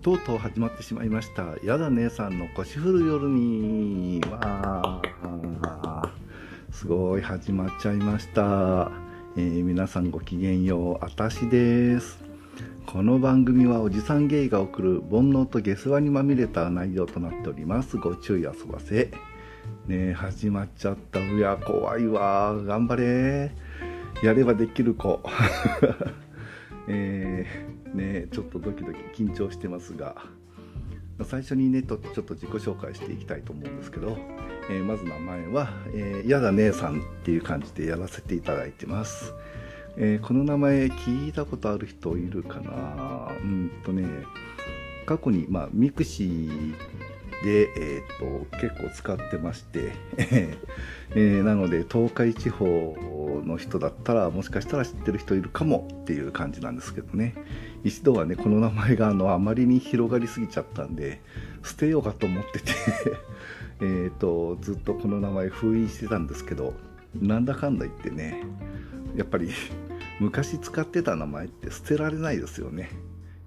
とうとう始まってしまいました。やだ姉さんの腰振る夜に。わー。すごい始まっちゃいました。えー皆さんごきげんよう。あたしです。この番組はおじさんゲイが送る煩悩と下世話にまみれた内容となっております。ご注意あそばせ。ねえ、始まっちゃった。いや、怖いわ。頑張れ。やればできる子。えーね、ちょっとドキドキ緊張してますが最初にねとちょっと自己紹介していきたいと思うんですけど、えーまず名前は、えーやだ姉さんっていう感じでやらせていただいてます、えーこの名前聞いたことある人いるかな？うんとね過去に、まあ、ミクシーで、えー、と結構使ってまして、えーなので東海地方の人だったらもしかしたら知ってる人いるかもっていう感じなんですけどね。一度はねこの名前があのあまりに広がりすぎちゃったんで捨てようかと思ってて えとずっとこの名前封印してたんですけどなんだかんだ言ってねやっぱり昔使ってた名前って捨てられないですよね。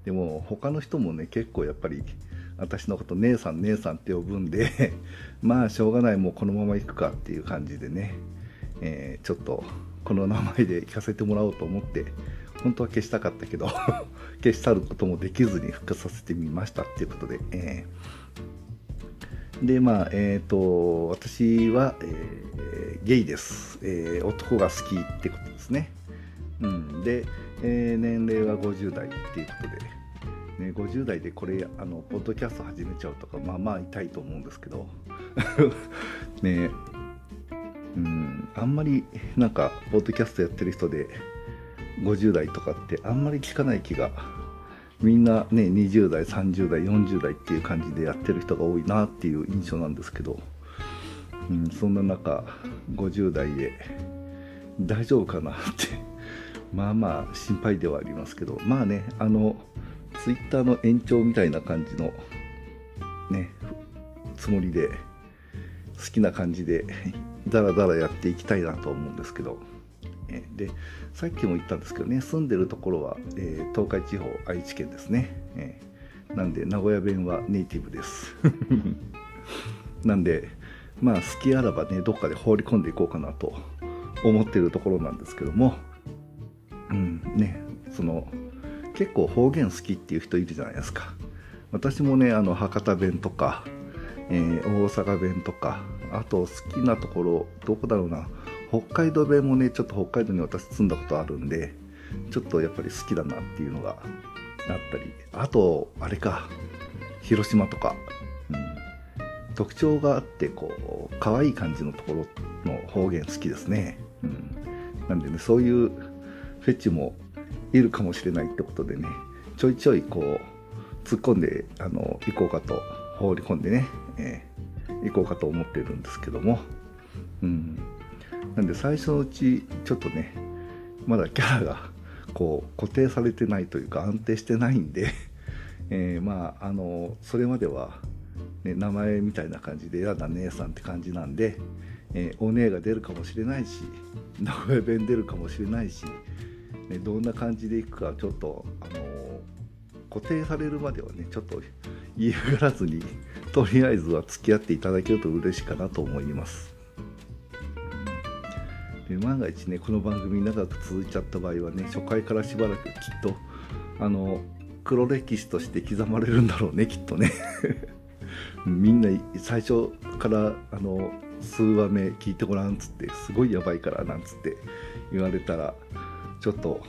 でも他の人もね結構やっぱり私のこと姉さん姉さんって呼ぶんで まあしょうがないもうこのまま行くかっていう感じでね、えーちょっとこの名前で聞かせてもらおうと思って本当は消したかったけど 消し去ることもできずに復活させてみましたっていうことで、えー。でまあえっ、と私は、えーゲイです、えー男が好きってことですね。うん、で、えー年齢は50代っていうことで、ね、50代でこれあのポッドキャスト始めちゃうとかまあまあ痛いと思うんですけど ねうん。あんまりなんかポッドキャストやってる人で50代とかってあんまり聞かない気がみんなね20代30代40代っていう感じでやってる人が多いなっていう印象なんですけど、うん、そんな中50代で大丈夫かなって まあまあ心配ではありますけどまあねあのツイッターの延長みたいな感じのねつもりで好きな感じでダラダラやっていきたいなと思うんですけど。でさっきも言ったんですけどね住んでるところは、えー東海地方愛知県ですね、えーなんで名古屋弁はネイティブです。なんでまあ好きあらばねどっかで放り込んでいこうかなと思ってるところなんですけども。うんねその結構方言好きっていう人いるじゃないですか。私もねあの博多弁とか、えー大阪弁とかあと好きなところどこだろうな。北海道弁もねちょっと北海道に私住んだことあるんでちょっとやっぱり好きだなっていうのがあったり。あとあれか広島とか、うん、特徴があってこう可愛い感じのところの方言好きですね、うん、なんでねそういうフェチもいるかもしれないってことでねちょいちょいこう突っ込んであの行こうかと放り込んでね、えー行こうかと思ってるんですけども、うん、なんで最初のうちちょっとねまだキャラがこう固定されてないというか安定してないんで、えーまああのそれまでは、ね、名前みたいな感じで「やだ姉さん」って感じなんで、えーお姉が出るかもしれないし名古屋弁出るかもしれないし、ね、どんな感じでいくかちょっとあの固定されるまではねちょっと嫌がらずにとりあえずは付き合っていただけると嬉しいかなと思います。万が一ねこの番組長く続いちゃった場合はね初回からしばらくきっとあの黒歴史として刻まれるんだろうねきっとね。みんな最初からあの数話目聞いてごらんっつってすごいやばいからなんつって言われたらちょっと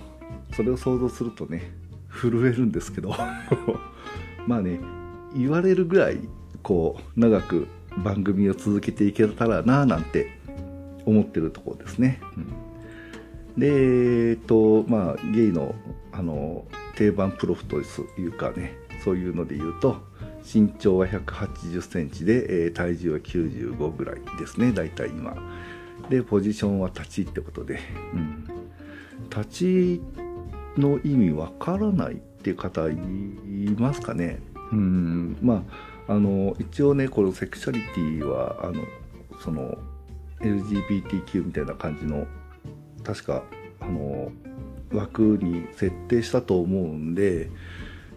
それを想像するとね震えるんですけど。まあね言われるぐらいこう長く番組を続けていけたらななんて思ってるところですね。うん。でえっとまあゲイのあの定番プロフというかねそういうので言うと身長は1 8 0センチで、えー体重は95ぐらいですね大体今。でポジションは立ちってことで、うん、立ちの意味わからないっていう方いますかね。うん。まああの一応ねこのセクシャリティはあのその LGBTQ みたいな感じの確かあの枠に設定したと思うんで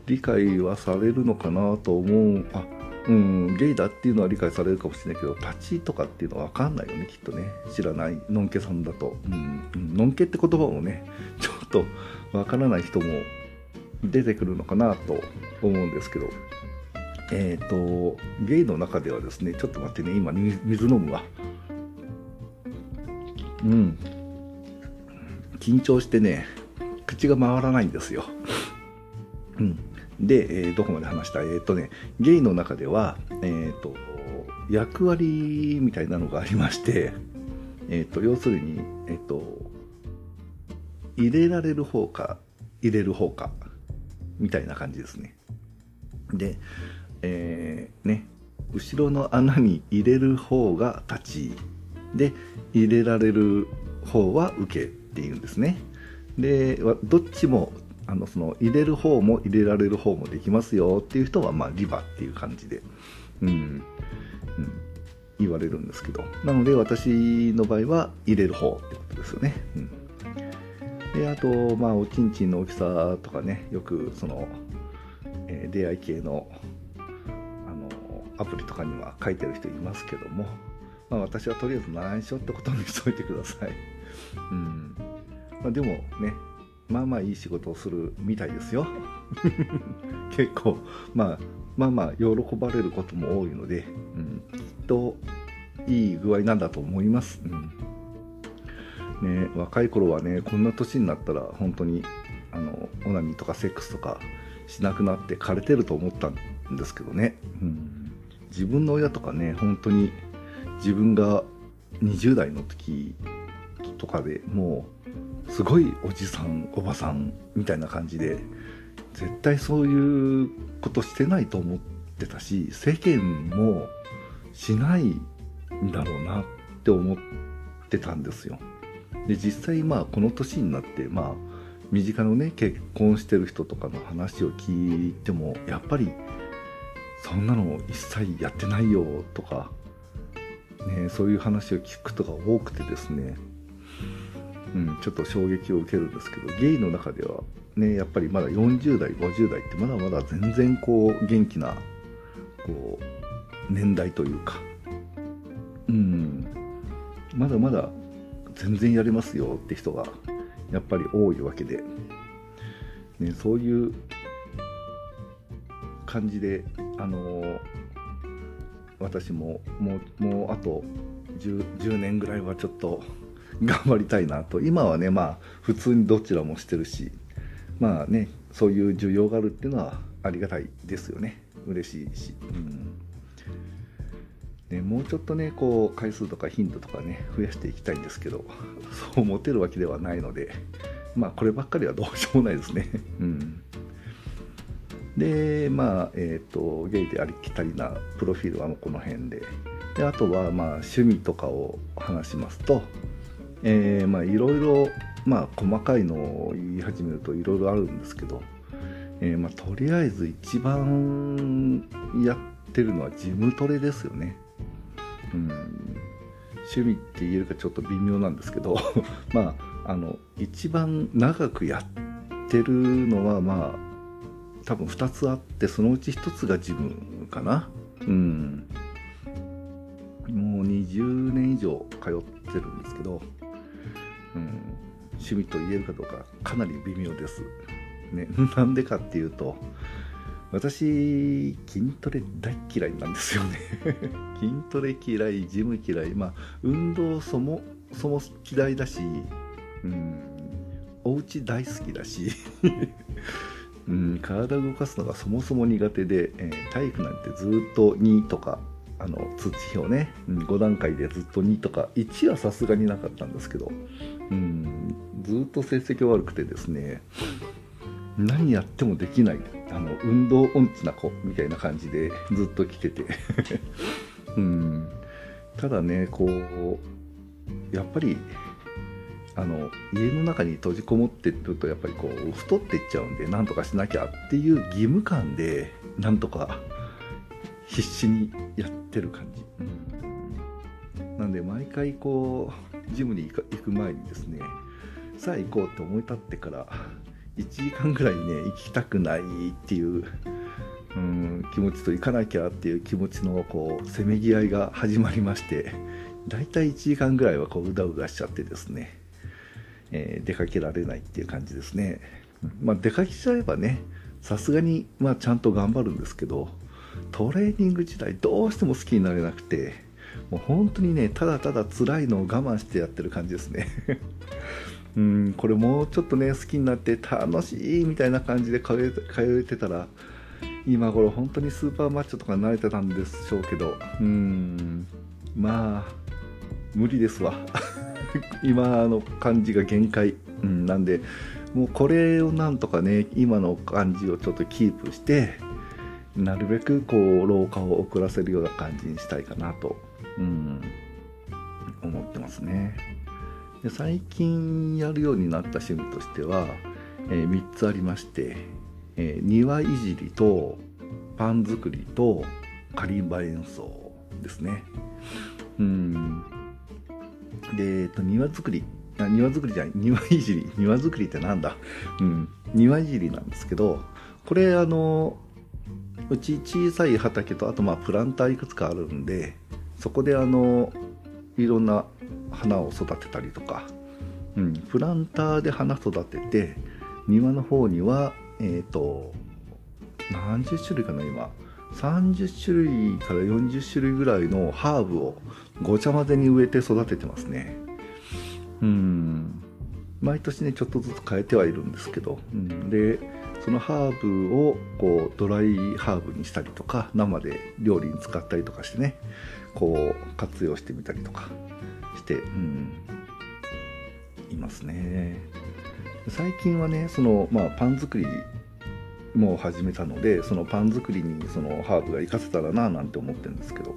理解はされるのかなと思う。あうんゲイだっていうのは理解されるかもしれないけど立ちとかっていうのは分かんないよねきっとね。知らない。のんけさんだと、うんうん、のんけって言葉もねちょっと分からない人も出てくるのかなと思うんですけど。えっ、ー、とゲイの中ではですねちょっと待ってね今水飲むわ。うん。緊張してね口が回らないんですよ。うん。で、えー、どこまで話したえっ、ー、とねゲイの中ではえっ、ー、と役割みたいなのがありましてえっ、と要するにえっ、と入れられる方か入れる方かみたいな感じですね。でえー、ね後ろの穴に入れる方が立ちで入れられる方は受けっていうんですね。でどっちもあのその入れる方も入れられる方もできますよっていう人は、まあ、リバっていう感じで、うん、うん、言われるんですけど。なので私の場合は入れる方ってことですよね、うん、であとまあおちんちんの大きさとかねよくその、えー、出会い系のアプリとかには書いてる人いますけども、まあ、私はとりあえず内緒ってことにしといてください。うんまあ、でもね、まあまあいい仕事をするみたいですよ。結構、まあ、まあまあ喜ばれることも多いので、うん、きっといい具合なんだと思います。うんね、若い頃はねこんな年になったら本当にあのオナニーとかセックスとかしなくなって枯れてると思ったんですけどね、うん、自分の親とかね本当に自分が20代の時とかでもうすごいおじさんおばさんみたいな感じで絶対そういうことしてないと思ってたし世間もしないんだろうなって思ってたんですよ。で実際まあこの年になってまあ身近のね結婚してる人とかの話を聞いてもやっぱりそんなの一切やってないよとか、ね、そういう話を聞くことが多くてですね、うん、ちょっと衝撃を受けるんですけどゲイの中ではねやっぱりまだ40代50代ってまだまだ全然こう元気なこう年代というかうんまだまだ全然やれますよって人がやっぱり多いわけで、ね、そういう感じで、あのー、私ももうもうあと 10, 10年ぐらいはちょっと 頑張りたいなと。今はねまあ普通にどちらもしてるしまあねそういう需要があるっていうのはありがたいですよね。嬉しいし、うん。ね、もうちょっとねこう回数とか頻度とかね増やしていきたいんですけどそう持てるわけではないのでまあこればっかりはどうしようもないですね。うん。でまあえっ、ー、とゲイでありきたりなプロフィールはこの辺でであとはまあ趣味とかを話しますとえ、まあいろいろまあ細かいのを言い始めるといろいろあるんですけど、えー、まあとりあえず一番やってるのはジムトレですよね。うん趣味って言えるかちょっと微妙なんですけど まああの一番長くやってるのはまあ多分2つあってそのうち1つが自分かな。うん。もう20年以上通ってるんですけど、うん、趣味と言えるかどうかかなり微妙です、ね、なんでかっていうと私筋トレ大嫌いなんですよね。筋トレ嫌いジム嫌いまあ運動そもそも嫌いだしうん。お家大好きだし。うん、体を動かすのがそもそも苦手で、えー、体育なんてずっと2とかあの通知表ね、うん、5段階でずっと2とか1はさすがになかったんですけど、うん、ずっと成績悪くてですね何やってもできないあの運動音痴な子みたいな感じでずっと来てて。うん、ただねこうやっぱりあの家の中に閉じこもってるとやっぱりこう太っていっちゃうんでなんとかしなきゃっていう義務感でなんとか必死にやってる感じ、なんで毎回こうジムに行く前にですねさあ行こうって思い立ってから1時間ぐらいね行きたくないっていううん気持ちと行かなきゃっていう気持ちのこうせめぎ合いが始まりましてだいたい1時間ぐらいはこううだうだしちゃってですね、えー、出かけられないっていう感じですね。まあ、出かけちゃえばねさすがに、まあ、ちゃんと頑張るんですけどトレーニング自体どうしても好きになれなくてもう本当にねただただ辛いのを我慢してやってる感じですね。うんこれもうちょっとね好きになって楽しいみたいな感じで通え通えてたら今頃本当にスーパーマッチョとか慣れてたんでしょうけどうんまあ無理ですわ。今の感じが限界、うん、なんでもうこれをなんとかね今の感じをちょっとキープしてなるべくこう老化を遅らせるような感じにしたいかなと、うん、思ってますね。で最近やるようになった趣味としては、えー、3つありまして、えー、庭いじりとパン作りとカリンバ演奏ですね。うん。で、えっと、庭作りあ庭作りじゃない庭いじり庭作りってなんだ？うん庭いじりなんですけどこれあのうち小さい畑とあとまあプランターいくつかあるんでそこであのいろんな花を育てたりとか、うん、プランターで花育てて庭の方にはえっ、ー、と何十種類かな今。30種類から40種類ぐらいのハーブをごちゃ混ぜに植えて育ててますね。うん。毎年ねちょっとずつ変えてはいるんですけど、うん、でそのハーブをこうドライハーブにしたりとか生で料理に使ったりとかしてねこう活用してみたりとかして、うん、いますね。最近はねその、まあ、パン作りも始めたのでそのパン作りにそのハーブが活かせたらななんて思ってるんですけど。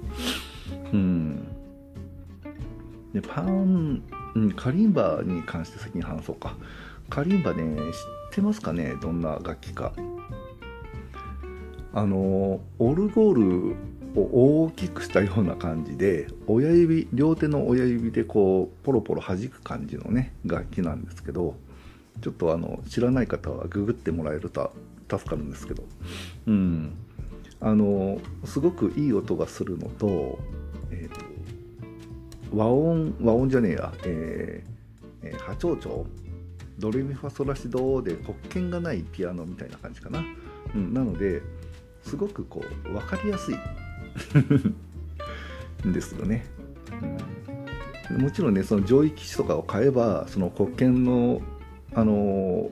うん。でパン、うん、カリンバに関して先に話そうか。カリンバね知ってますかね？どんな楽器か。あのオルゴールを大きくしたような感じで親指両手の親指でこうポロポロ弾く感じのね楽器なんですけどちょっとあの知らない方はググってもらえると助かるんですけど。うん。あのすごくいい音がするのと,、和音和音じゃねえや、えーえー、波長長。ドレミファソラシドで黒鍵がないピアノみたいな感じかな、うん、なのですごくこう分かりやすい。ですよね、うん、もちろんねその上位機種とかを買えばその黒鍵のあの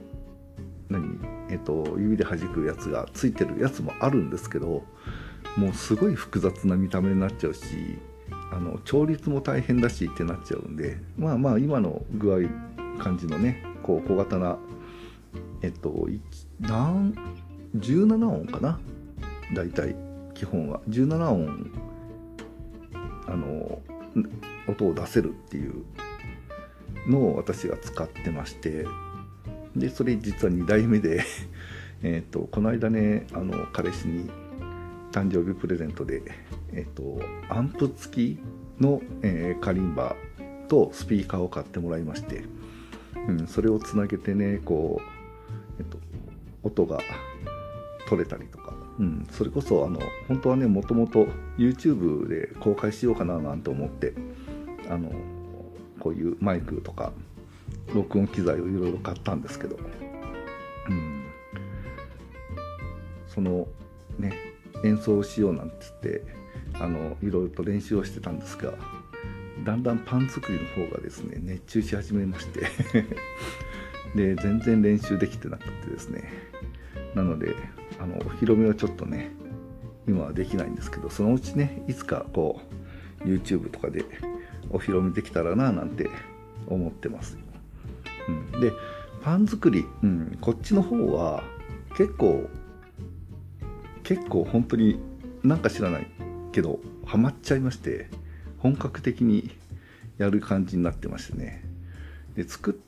何？えっと指で弾くやつがついてるやつもあるんですけどもうすごい複雑な見た目になっちゃうしあの調律も大変だしってなっちゃうんでまあまあ今の具合感じのねこう小型なえっと何17音かな？大体基本は。17音あの音を出せるっていうのを私が使ってましてでそれ実は2代目で えとこの間ねあの彼氏に誕生日プレゼントで、えっと、アンプ付きの、えー、カリンバとスピーカーを買ってもらいましてうん、それをつなげてねこう、えっと、音が取れたりとか、うん、それこそあの本当はねもともと YouTube で公開しようかななんて思ってあのこういうマイクとか録音機材をいろいろ買ったんですけど、うん、そのね演奏しようなんて言ってあのいろいろと練習をしてたんですがだんだんパン作りの方がですね熱中し始めまして で全然練習できてなくてですね。なのであのお披露目はちょっとね今はできないんですけどそのうちねいつかこう YouTube とかでお披露目できたらななんて思ってます、うん、でパン作り、うん、こっちの方は結構結構本当になんか知らないけどハマっちゃいまして本格的にやる感じになってましてね。で作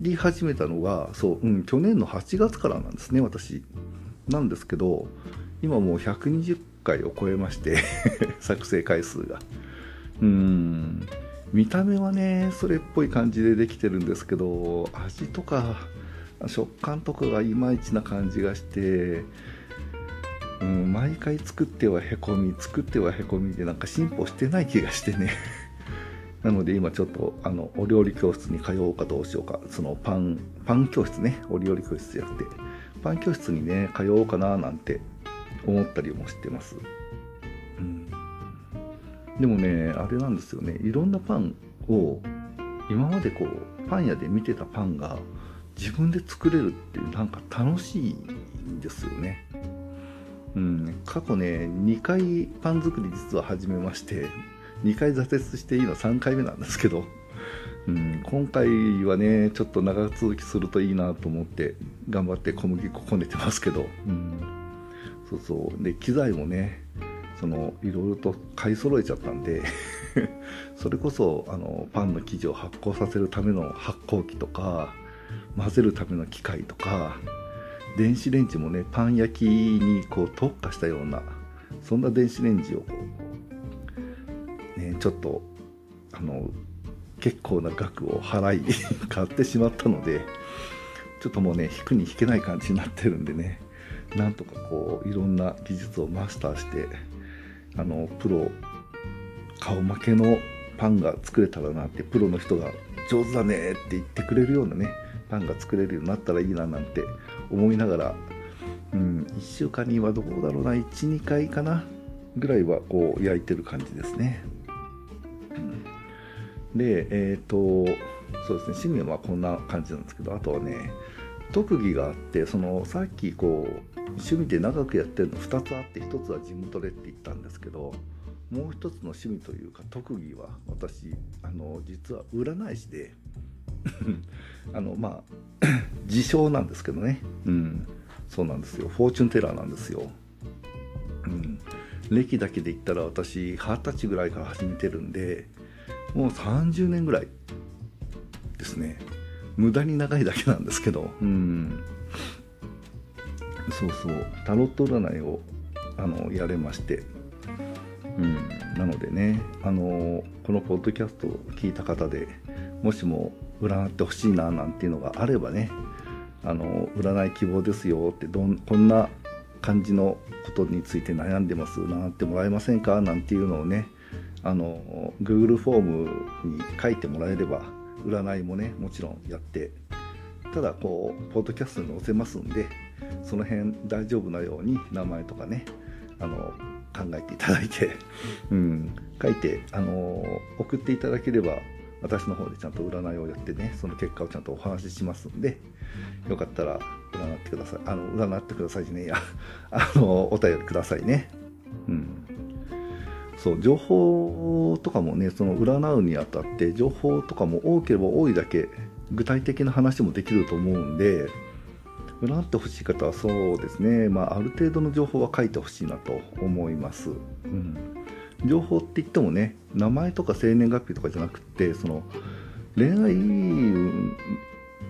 り始めたのがそう、うん、去年の8月からなんですね私。なんですけど今もう120回を超えまして 作成回数が。うん。見た目はねそれっぽい感じでできてるんですけど味とか食感とかがいまいちな感じがしてうん、毎回作ってはへこみ作ってはへこみでなんか進歩してない気がしてね。なので今ちょっとあのお料理教室に通おうかどうしようか。そのパンパン教室ね。お料理教室じゃなくて。パン教室にね通おうかななんて思ったりもしてます、うん、でもねあれなんですよね。いろんなパンを今までこうパン屋で見てたパンが自分で作れるっていうなんか楽しいんですよね。うん、過去ね2回パン作り実は始めまして 2回挫折して今3回目なんですけど、うん、今回はねちょっと長続きするといいなと思って頑張って小麦粉こねてますけど、うん、そうそう。で機材もねそのいろいろと買い揃えちゃったんで それこそあのパンの生地を発酵させるための発酵機とか混ぜるための機械とか電子レンジもねパン焼きにこう特化したようなそんな電子レンジをこう、ね、ちょっとあの結構な額を払い 買ってしまったのでちょっともうね引くに引けない感じになってるんでねなんとかこういろんな技術をマスターしてあのプロ顔負けのパンが作れたらなってプロの人が上手だねって言ってくれるようなねパンが作れるようになったらいいななんて思いながら、うん、1週間にはどうだろうな12回かなぐらいはこう焼いてる感じですね、うん、でえっ、ー、とそうですね趣味はこんな感じなんですけどあとはね特技があってそのさっきこう趣味で長くやってるの2つあって1つはジムトレって言ったんですけどもう一つの趣味というか特技は私あの実は占い師で あのまあ自称なんですけどね。うん。そうなんですよ。フォーチュンテラーなんですよ。うん。歴だけで言ったら私二十歳ぐらいから始めてるんでもう30年ぐらいですね。無駄に長いだけなんですけど。うん。そうそう。タロット占いをあのやれまして。うん、なのでねあのこのポッドキャストを聞いた方でもしも占ってほしいななんていうのがあればねあの占い希望ですよってどんこんな感じのことについて悩んでます占ってもらえませんかなんていうのをねあの Google フォームに書いてもらえれば占いもねもちろんやってただこうポッドキャストに載せますんでその辺大丈夫なように名前とかねあの考えていただいて、うん、書いてあの送っていただければ私の方でちゃんと占いをやってねその結果をちゃんとお話ししますんでよかったら占ってください。あの占ってくださいじゃねえや。あのお便りくださいね。うん。そう情報とかもねその占うにあたって情報とかも多ければ多いだけ具体的な話もできると思うんで占ってほしい方はそうですね、まあ、ある程度の情報は書いてほしいなと思います。うん。情報って言ってもね名前とか生年月日とかじゃなくてその恋愛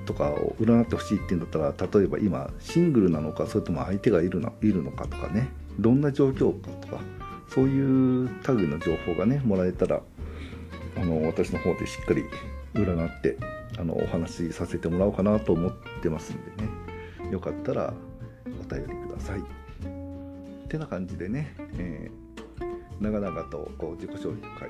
とかを占ってほしいっていうんだったら例えば今シングルなのかそれとも相手がいるのいるのかとかねどんな状況かとかそういう類の情報がねもらえたらあの私の方でしっかり占ってあのお話しさせてもらおうかなと思ってますんでねよかったらお便りください。ってな感じでね、えー長々とこう自己紹介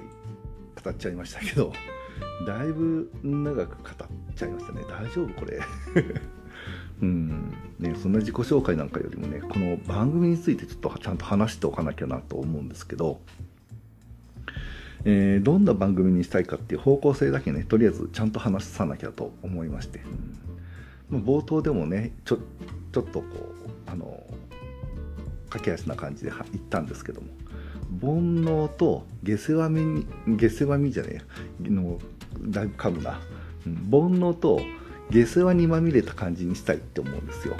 語っちゃいましたけど だいぶ長く語っちゃいましたね。大丈夫これ。うん。ね、そんな自己紹介なんかよりもねこの番組についてちょっとちゃんと話しておかなきゃなと思うんですけど、えー、どんな番組にしたいかっていう方向性だけねとりあえずちゃんと話さなきゃと思いまして、うん、冒頭でもねちょちょっとこうあの駆け足な感じで言ったんですけども。煩悩と下世話み下世話みじゃねえのだいぶ噛むな、うん、煩悩と下世話にまみれた感じにしたいって思うんですよ。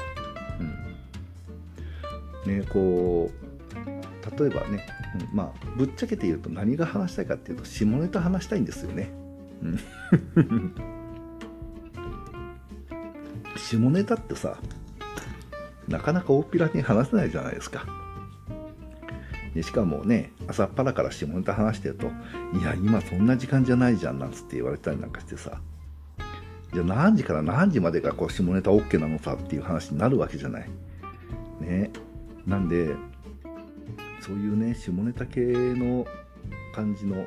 うん、ねこう例えばね、うん、まあぶっちゃけて言うと何が話したいかっていうと下ネタ話したいんですよね。うん、下ネタってさなかなか大っぴらに話せないじゃないですか。でしかもね朝っぱらから下ネタ話してると「いや今そんな時間じゃないじゃん」なんつって言われたりなんかしてさじゃあ何時から何時までがこう下ネタ OK なのさっていう話になるわけじゃない。ね。なんで、そういうね、下ネタ系の感じの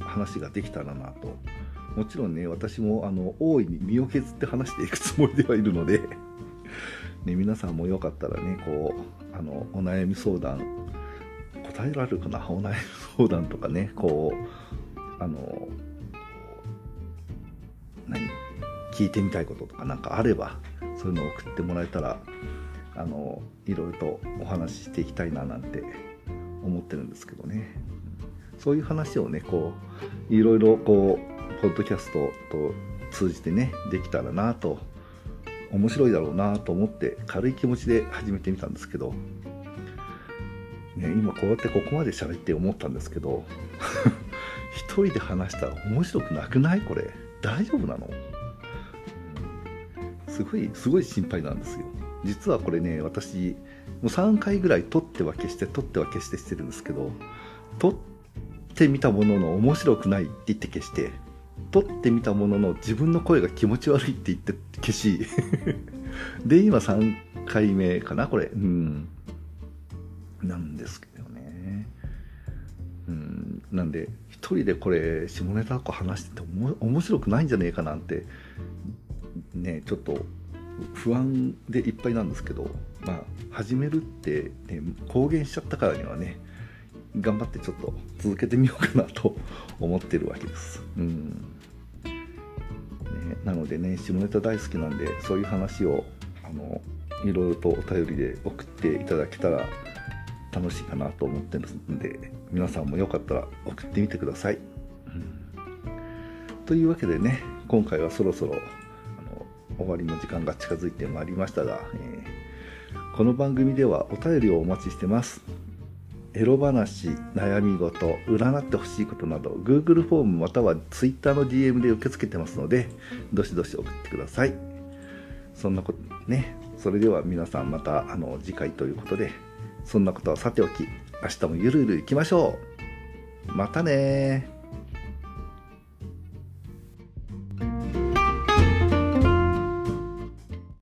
話ができたらなと。もちろんね、私もあの大いに身を削って話していくつもりではいるのでね、皆さんもよかったらね、こう、あの、お悩み相談、答えられるかなお悩み相談とかね、こう、あの、何聞いてみたいこととかなんかあれば、そういうのを送ってもらえたら、あの、いろいろとお話ししていきたいななんて思ってるんですけどね。そういう話をね、こう、いろいろこう、ポッドキャストと通じてね、できたらなと面白いだろうなと思って軽い気持ちで始めてみたんですけど、ね、今こうやってここまで喋って思ったんですけど 一人で話したら面白くなくない？これ。大丈夫なの？すごいすごい心配なんですよ。実はこれね私もう3回ぐらい撮っては消して撮っては消してしてるんですけど撮ってみたものの面白くないって言って消して撮ってみたものの自分の声が気持ち悪いって言って消し で今3回目かなこれ。うん。なんですけどね。うん。なんで一人でこれ下ネタこ話してて面白くないんじゃねえかなんてねちょっと不安でいっぱいなんですけどまあ始めるって、ね、公言しちゃったからにはね頑張ってちょっと続けてみようかなと思ってるわけです。うん。ね、なのでね下ネタ大好きなんでそういう話をあのいろいろとお便りで送っていただけたら楽しいかなと思ってますんで皆さんもよかったら送ってみてください。うん、というわけでね今回はそろそろあの終わりの時間が近づいてまいりましたが、えー、この番組ではお便りをお待ちしてます。エロ話、悩み事、占ってほしいことなど Google フォームまたは Twitter の DM で受け付けてますのでどしどし送ってくださいそんなことねそれでは皆さんまたあの次回ということでそんなことはさておき明日もゆるゆるいきましょう。またね